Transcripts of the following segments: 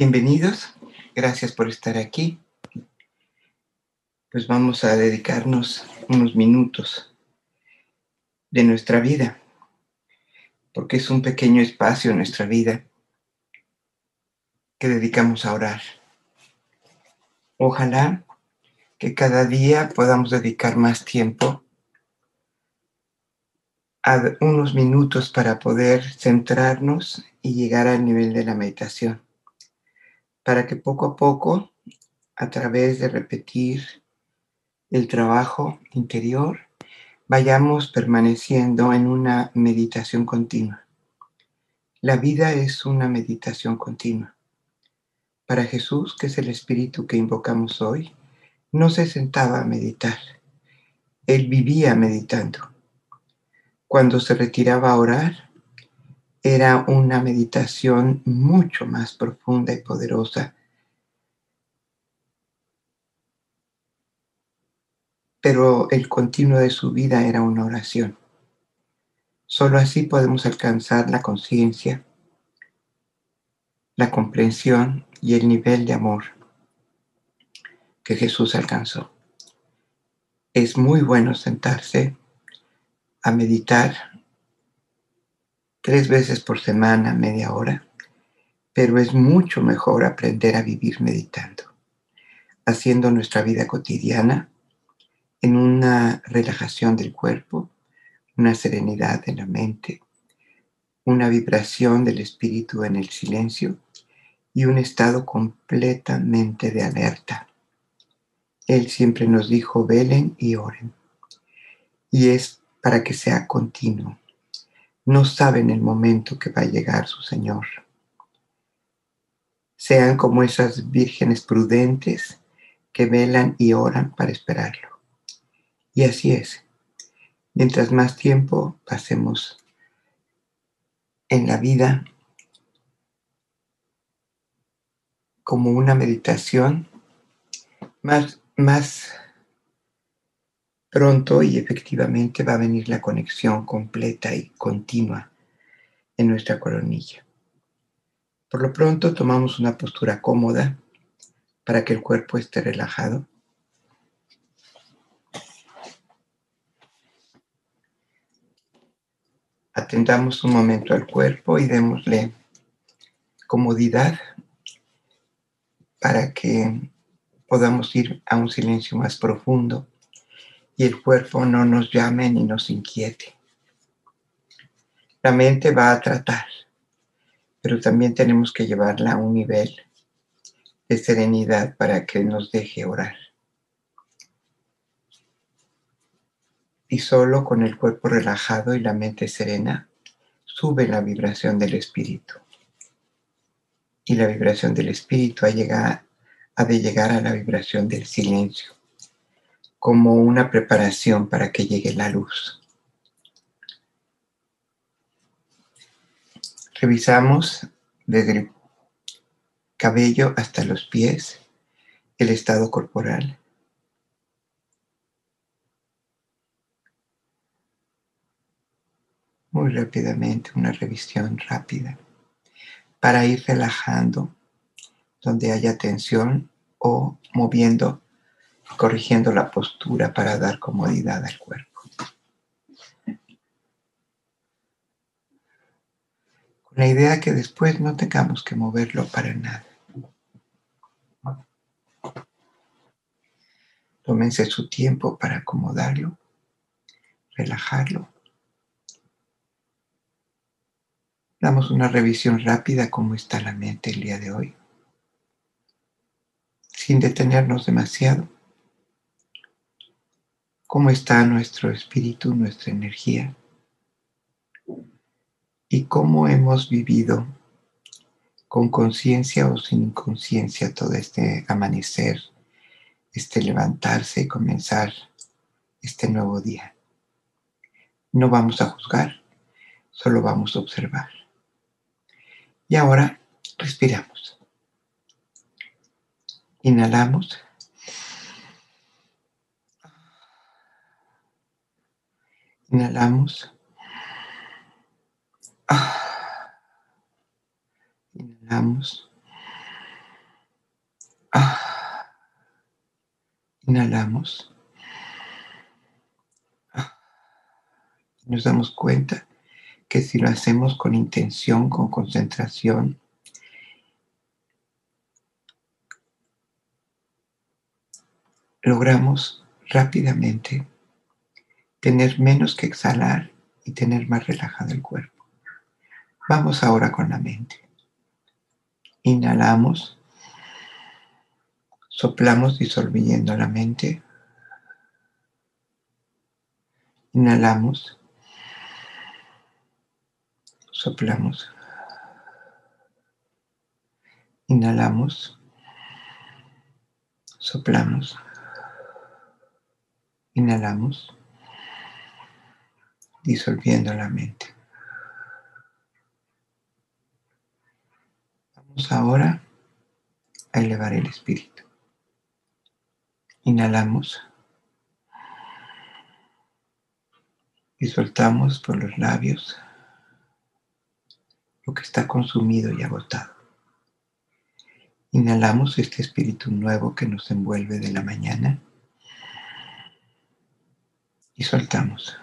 Bienvenidos, gracias por estar aquí. Pues vamos a dedicarnos unos minutos de nuestra vida, porque es un pequeño espacio en nuestra vida que dedicamos a orar. Ojalá que cada día podamos dedicar más tiempo a unos minutos para poder centrarnos y llegar al nivel de la meditación para que poco a poco, a través de repetir el trabajo interior, vayamos permaneciendo en una meditación continua. La vida es una meditación continua. Para Jesús, que es el espíritu que invocamos hoy, no se sentaba a meditar. Él vivía meditando. Cuando se retiraba a orar, era una meditación mucho más profunda y poderosa. Pero el continuo de su vida era una oración. Solo así podemos alcanzar la conciencia, la comprensión y el nivel de amor que Jesús alcanzó. Es muy bueno sentarse a meditar tres veces por semana, media hora, pero es mucho mejor aprender a vivir meditando, haciendo nuestra vida cotidiana en una relajación del cuerpo, una serenidad de la mente, una vibración del espíritu en el silencio y un estado completamente de alerta. Él siempre nos dijo, velen y oren. Y es para que sea continuo, no saben el momento que va a llegar su Señor. Sean como esas vírgenes prudentes que velan y oran para esperarlo. Y así es. Mientras más tiempo pasemos en la vida como una meditación, más, más Pronto y efectivamente va a venir la conexión completa y continua en nuestra coronilla. Por lo pronto tomamos una postura cómoda para que el cuerpo esté relajado. Atendamos un momento al cuerpo y démosle comodidad para que podamos ir a un silencio más profundo y el cuerpo no nos llame ni nos inquiete. La mente va a tratar, pero también tenemos que llevarla a un nivel de serenidad para que nos deje orar. Y solo con el cuerpo relajado y la mente serena sube la vibración del espíritu. Y la vibración del espíritu ha, ha de llegar a la vibración del silencio como una preparación para que llegue la luz. Revisamos desde el cabello hasta los pies el estado corporal. Muy rápidamente, una revisión rápida para ir relajando donde haya tensión o moviendo corrigiendo la postura para dar comodidad al cuerpo. Con la idea que después no tengamos que moverlo para nada. Tómense su tiempo para acomodarlo, relajarlo. Damos una revisión rápida cómo está la mente el día de hoy, sin detenernos demasiado cómo está nuestro espíritu, nuestra energía y cómo hemos vivido con conciencia o sin inconsciencia todo este amanecer, este levantarse y comenzar este nuevo día. No vamos a juzgar, solo vamos a observar. Y ahora respiramos. Inhalamos. Inhalamos. Ah. Inhalamos. Ah. Inhalamos. Ah. Nos damos cuenta que si lo hacemos con intención, con concentración, logramos rápidamente tener menos que exhalar y tener más relajado el cuerpo. Vamos ahora con la mente. Inhalamos, soplamos disolviendo la mente. Inhalamos, soplamos. Inhalamos, soplamos. Inhalamos, disolviendo la mente. Vamos ahora a elevar el espíritu. Inhalamos y soltamos por los labios lo que está consumido y agotado. Inhalamos este espíritu nuevo que nos envuelve de la mañana y soltamos.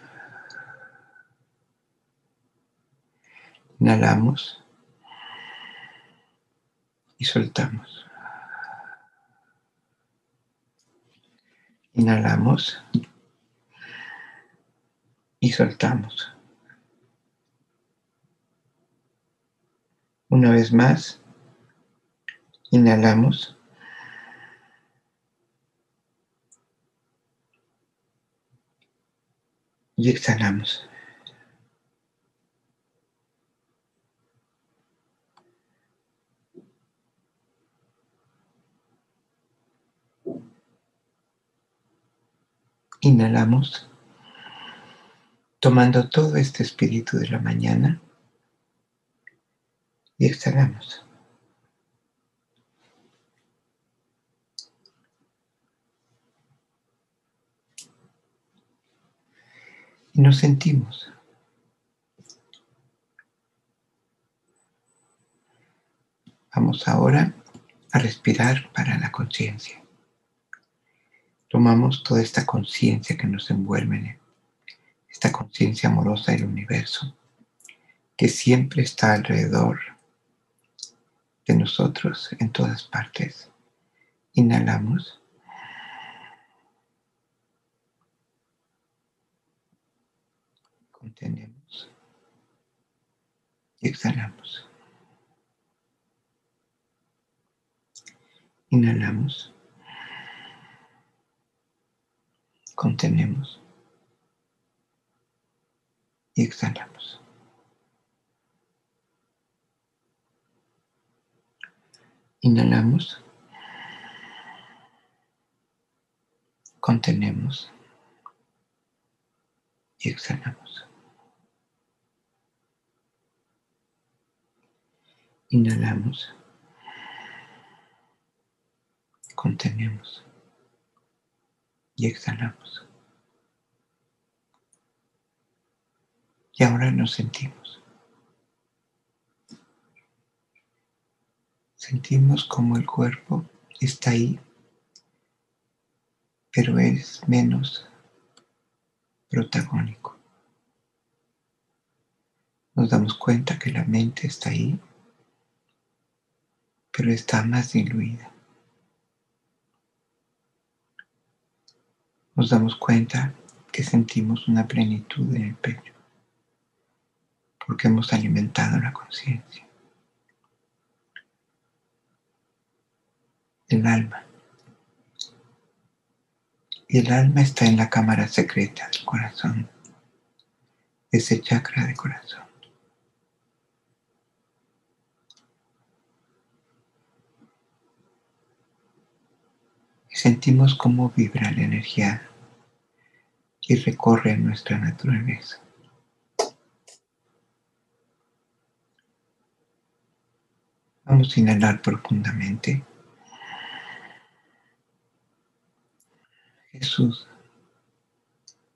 Inhalamos y soltamos. Inhalamos y soltamos. Una vez más, inhalamos. Y exhalamos. Inhalamos, tomando todo este espíritu de la mañana y exhalamos. Y nos sentimos. Vamos ahora a respirar para la conciencia. Tomamos toda esta conciencia que nos envuelve, esta conciencia amorosa del universo, que siempre está alrededor de nosotros en todas partes. Inhalamos. Contenemos. Y exhalamos. Inhalamos. Contenemos. Y exhalamos. Inhalamos. Contenemos. Y exhalamos. Inhalamos. Contenemos. Y exhalamos. Y ahora nos sentimos. Sentimos como el cuerpo está ahí, pero es menos protagónico. Nos damos cuenta que la mente está ahí, pero está más diluida. Nos damos cuenta que sentimos una plenitud en el pecho, porque hemos alimentado la conciencia. el alma. Y el alma está en la cámara secreta del corazón, ese chakra de corazón. Sentimos cómo vibra la energía y recorre nuestra naturaleza. Vamos a inhalar profundamente. Jesús,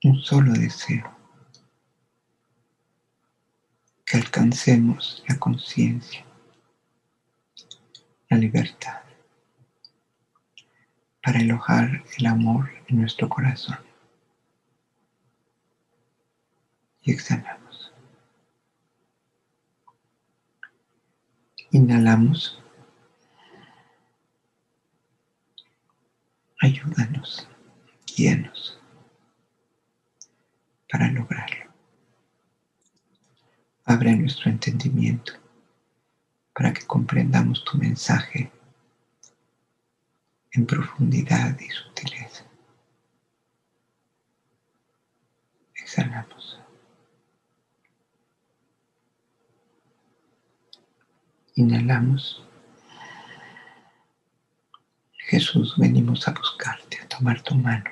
un solo deseo, que alcancemos la conciencia, la libertad, para alojar el amor en nuestro corazón. Y exhalamos. Inhalamos. Ayúdanos, guíanos para lograrlo. Abre nuestro entendimiento para que comprendamos tu mensaje en profundidad y sutileza. Exhalamos. Inhalamos. Jesús, venimos a buscarte, a tomar tu mano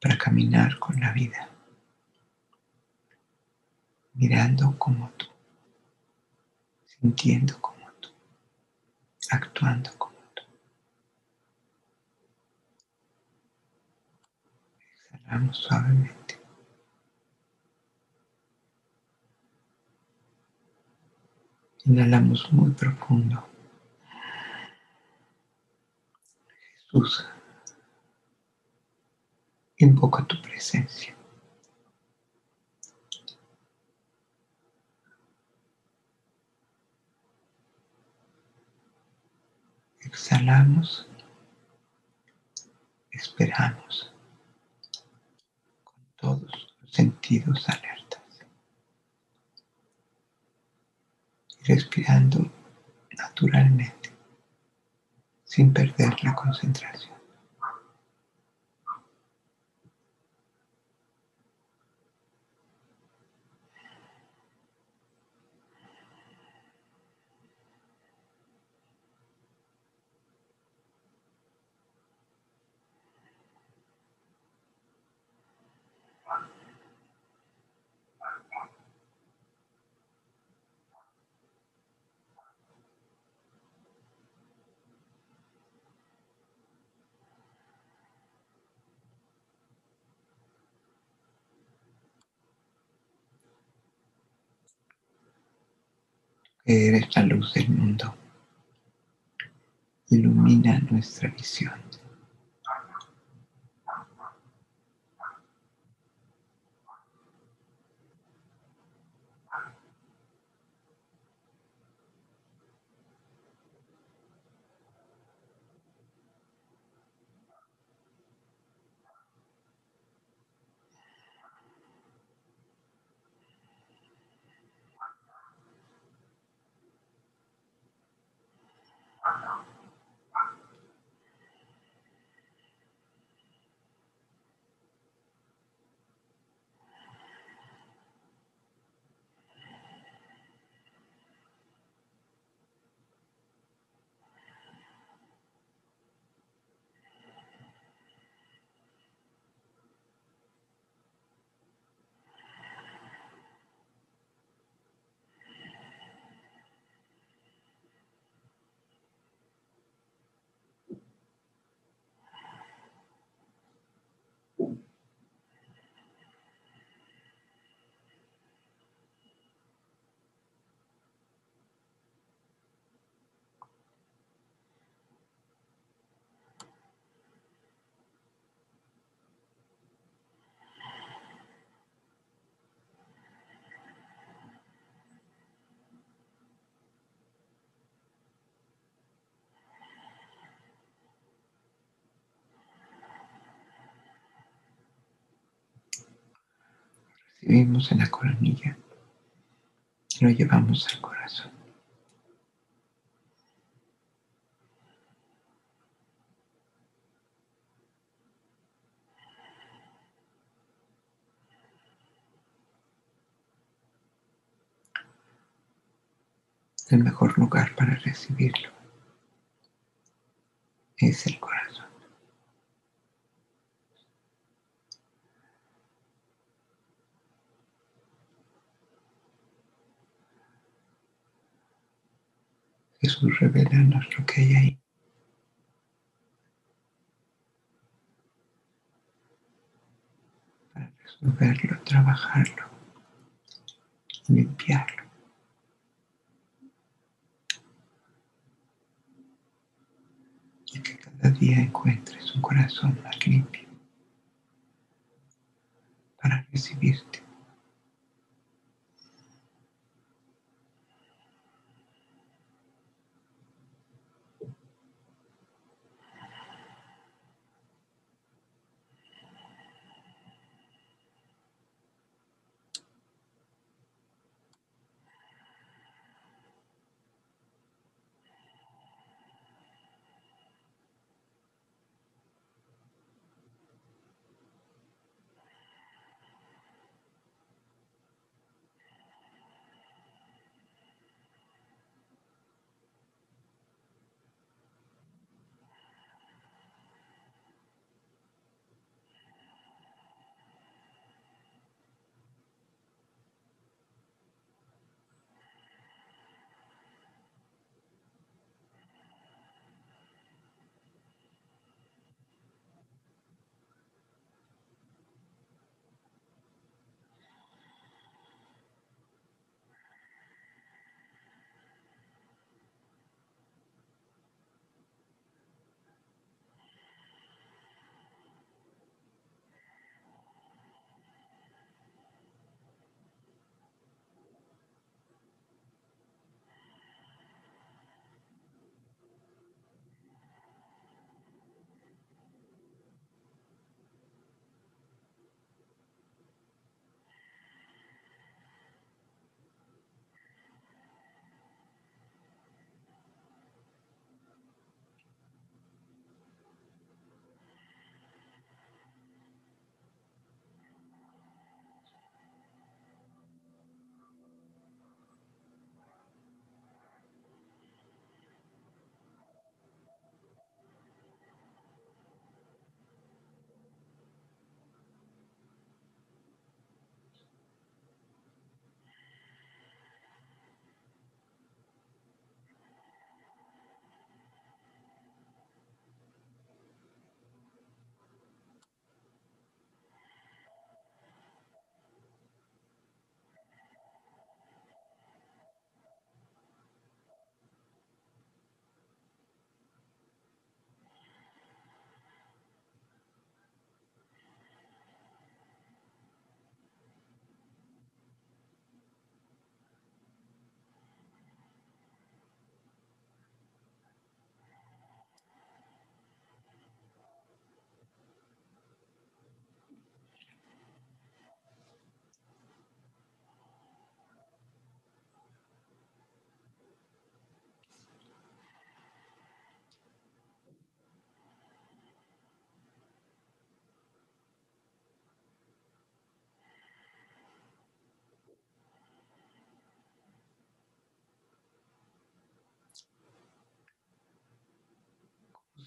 para caminar con la vida, mirando como tú, sintiendo como tú, actuando como Exhalamos suavemente. Inhalamos muy profundo. Jesús, invoca tu presencia. Exhalamos, esperamos todos los sentidos alertas. Y respirando naturalmente, sin perder la concentración. Eres la luz del mundo. Ilumina nuestra visión. Vivimos en la coronilla lo llevamos al corazón. El mejor lugar para recibirlo es el corazón. Jesús, revelanos lo que hay ahí. Para resolverlo, trabajarlo, limpiarlo. Y que cada día encuentres un corazón más limpio para recibirte.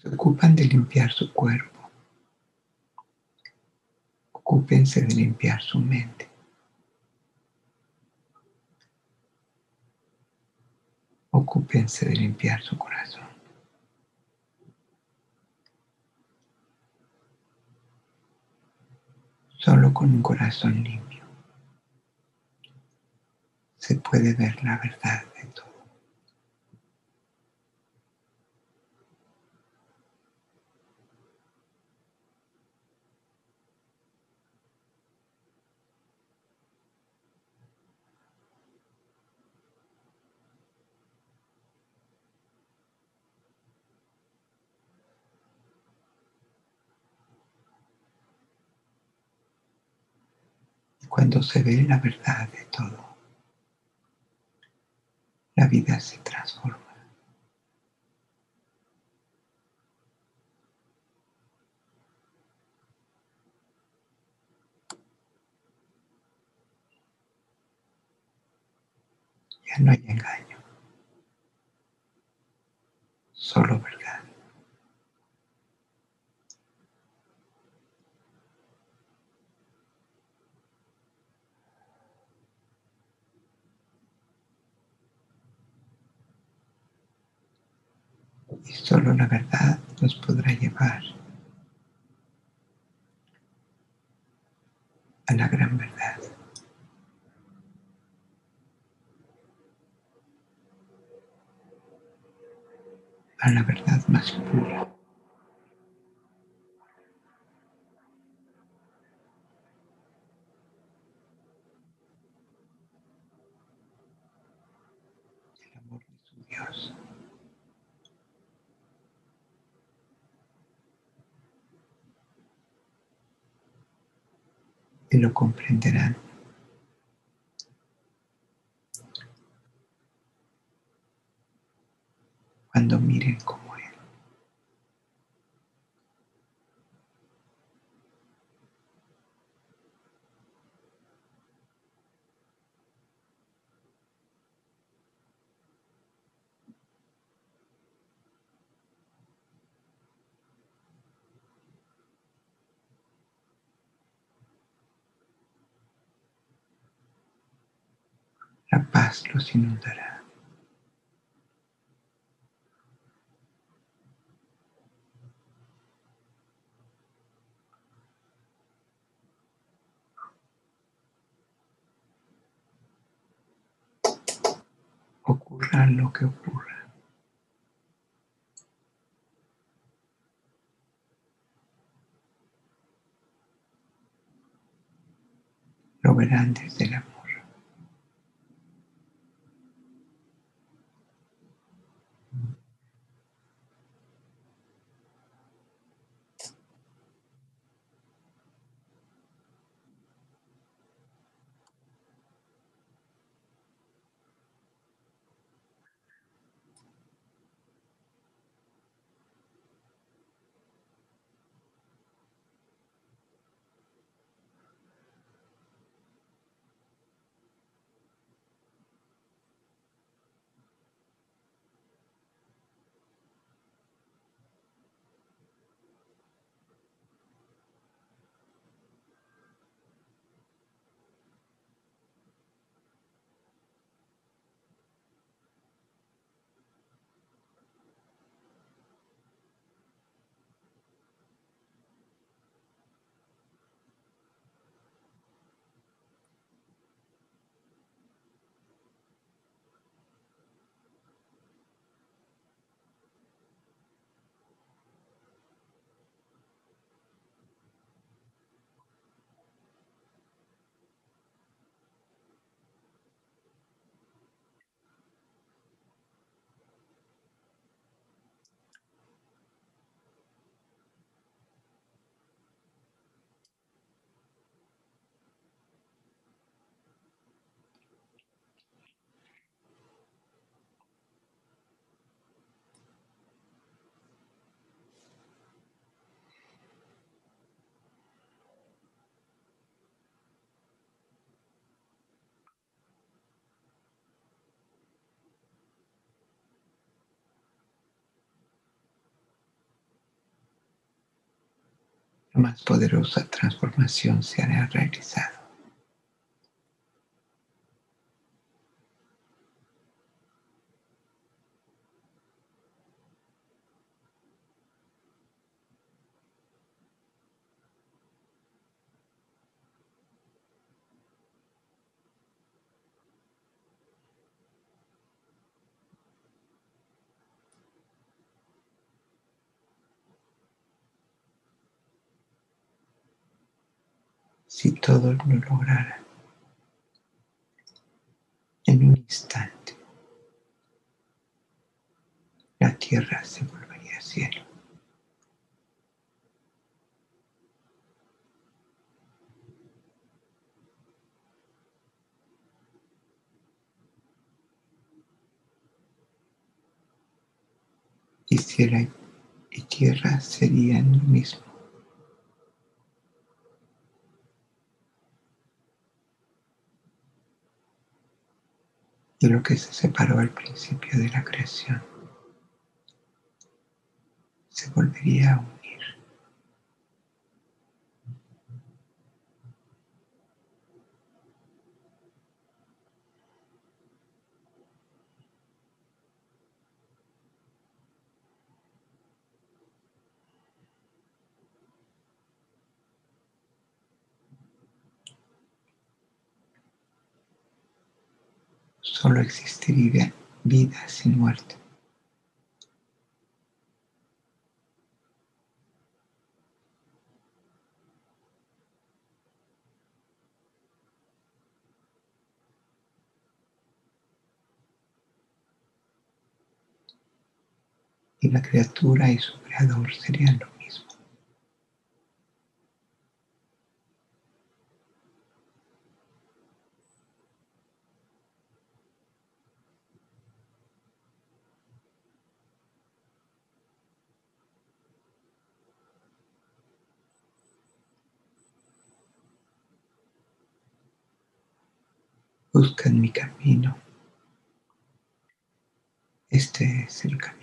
Se ocupan de limpiar su cuerpo. Ocúpense de limpiar su mente. Ocúpense de limpiar su corazón. Solo con un corazón limpio se puede ver la verdad de todo. Cuando se ve la verdad de todo, la vida se transforma. Ya no hay engaño, solo verdad. Y solo la verdad nos podrá llevar a la gran verdad. a la verdad más pura, y lo comprenderán. Cuando miren como Él. La paz los inundará. Ocurra lo que ocurra. Lo verán desde el la más poderosa transformación se hará realizado. si todos lo lograran en un instante, la tierra se volvería cielo. Y, y tierra serían lo mismo. Y lo que se separó al principio de la creación se volvería a solo existiría vida sin muerte. Y la criatura y su creador serían lo mismo. Buscan mi camino. Este es el camino.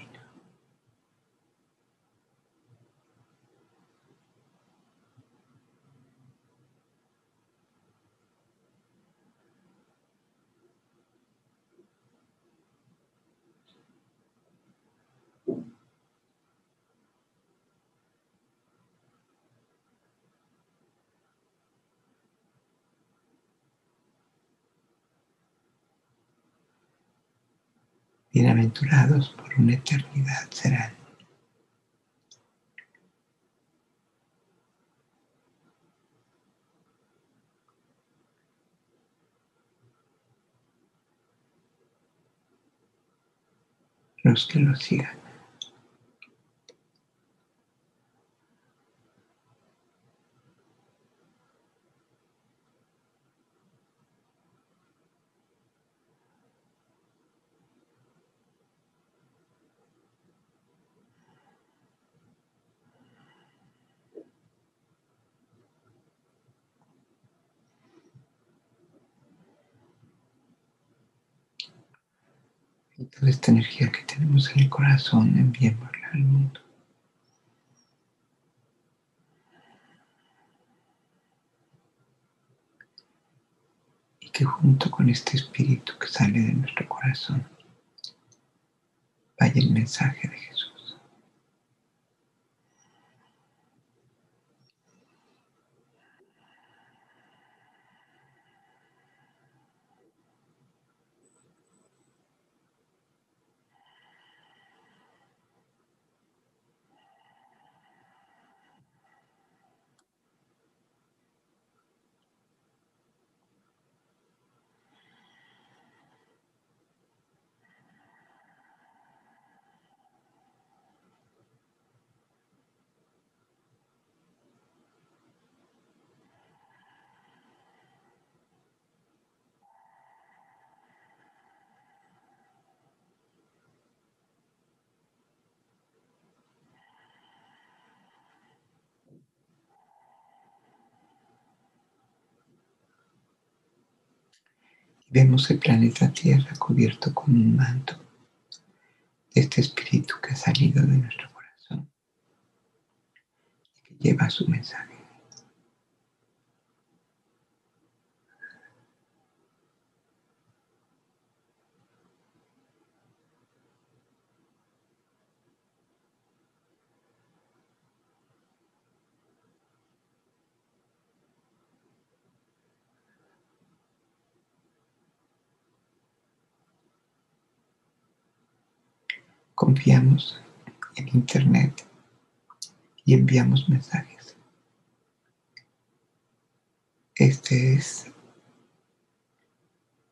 Bienaventurados por una eternidad serán. Los que lo sigan. y toda energía que tenemos en el corazón, enviémosla al mundo. Y que junto con este espíritu que sale de nuestro corazón vaya el mensaje de Jesús. Vemos el planeta Tierra cubierto con un manto de este espíritu que ha salido de nuestro corazón y que lleva su mensaje. Confiamos en Internet y enviamos mensajes. Este es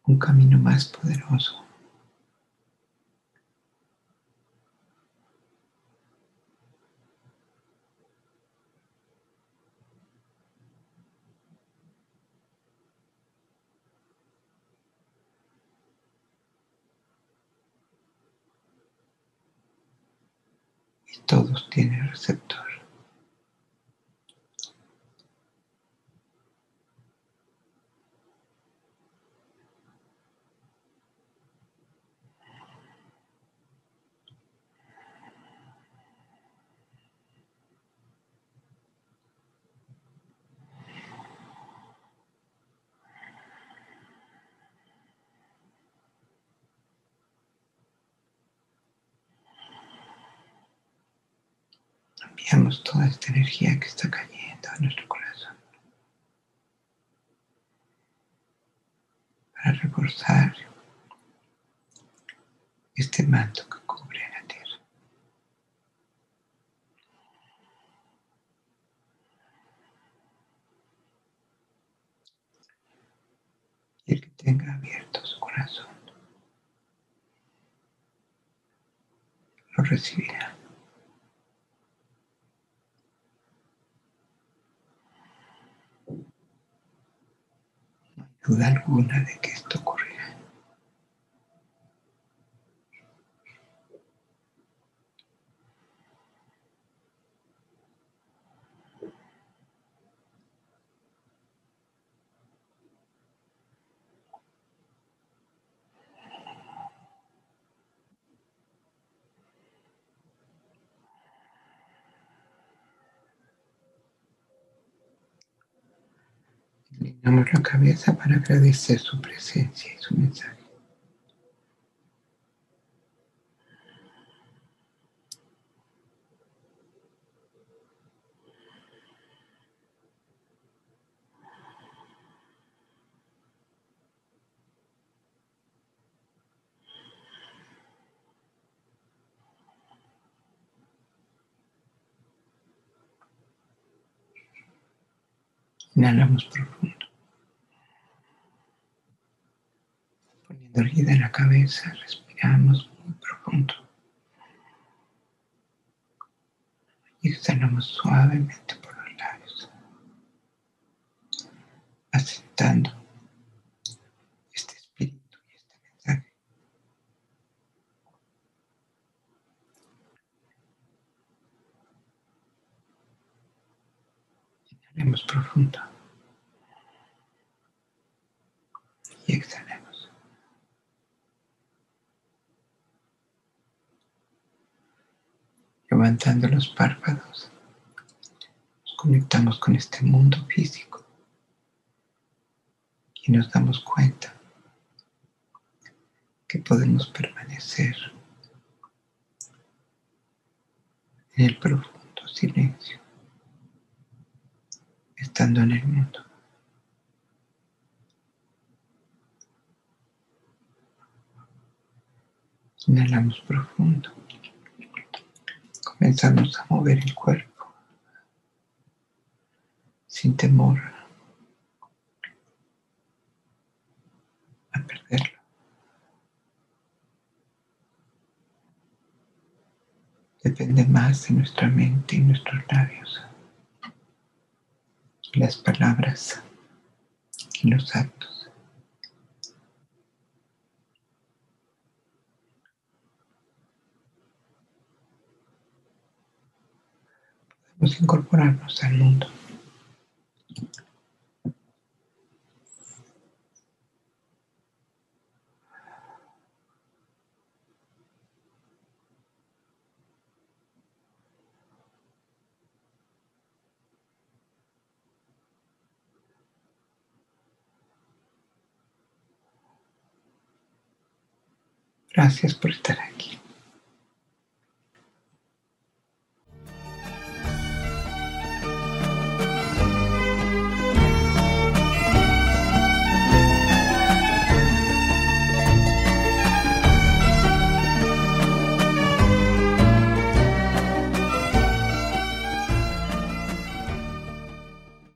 un camino más poderoso. Tienen receptor. Enviamos toda esta energía que está cayendo a nuestro corazón para reforzar este manto que cubre la tierra. Y el que tenga abierto su corazón lo recibirá. Duda alguna de que Inclinamos la cabeza para agradecer su presencia y su mensaje. Inhalamos profundo. En la cabeza, respiramos muy profundo. Y exhalamos suavemente por los labios, aceptando este espíritu y este mensaje. Inhalemos profundo. Y exhalemos. Levantando los párpados, nos conectamos con este mundo físico y nos damos cuenta que podemos permanecer en el profundo silencio, estando en el mundo. Inhalamos profundo. Comenzamos a mover el cuerpo sin temor a perderlo. Depende más de nuestra mente y nuestros labios, las palabras y los actos. Incorporarnos al mundo. Gracias por estar aquí.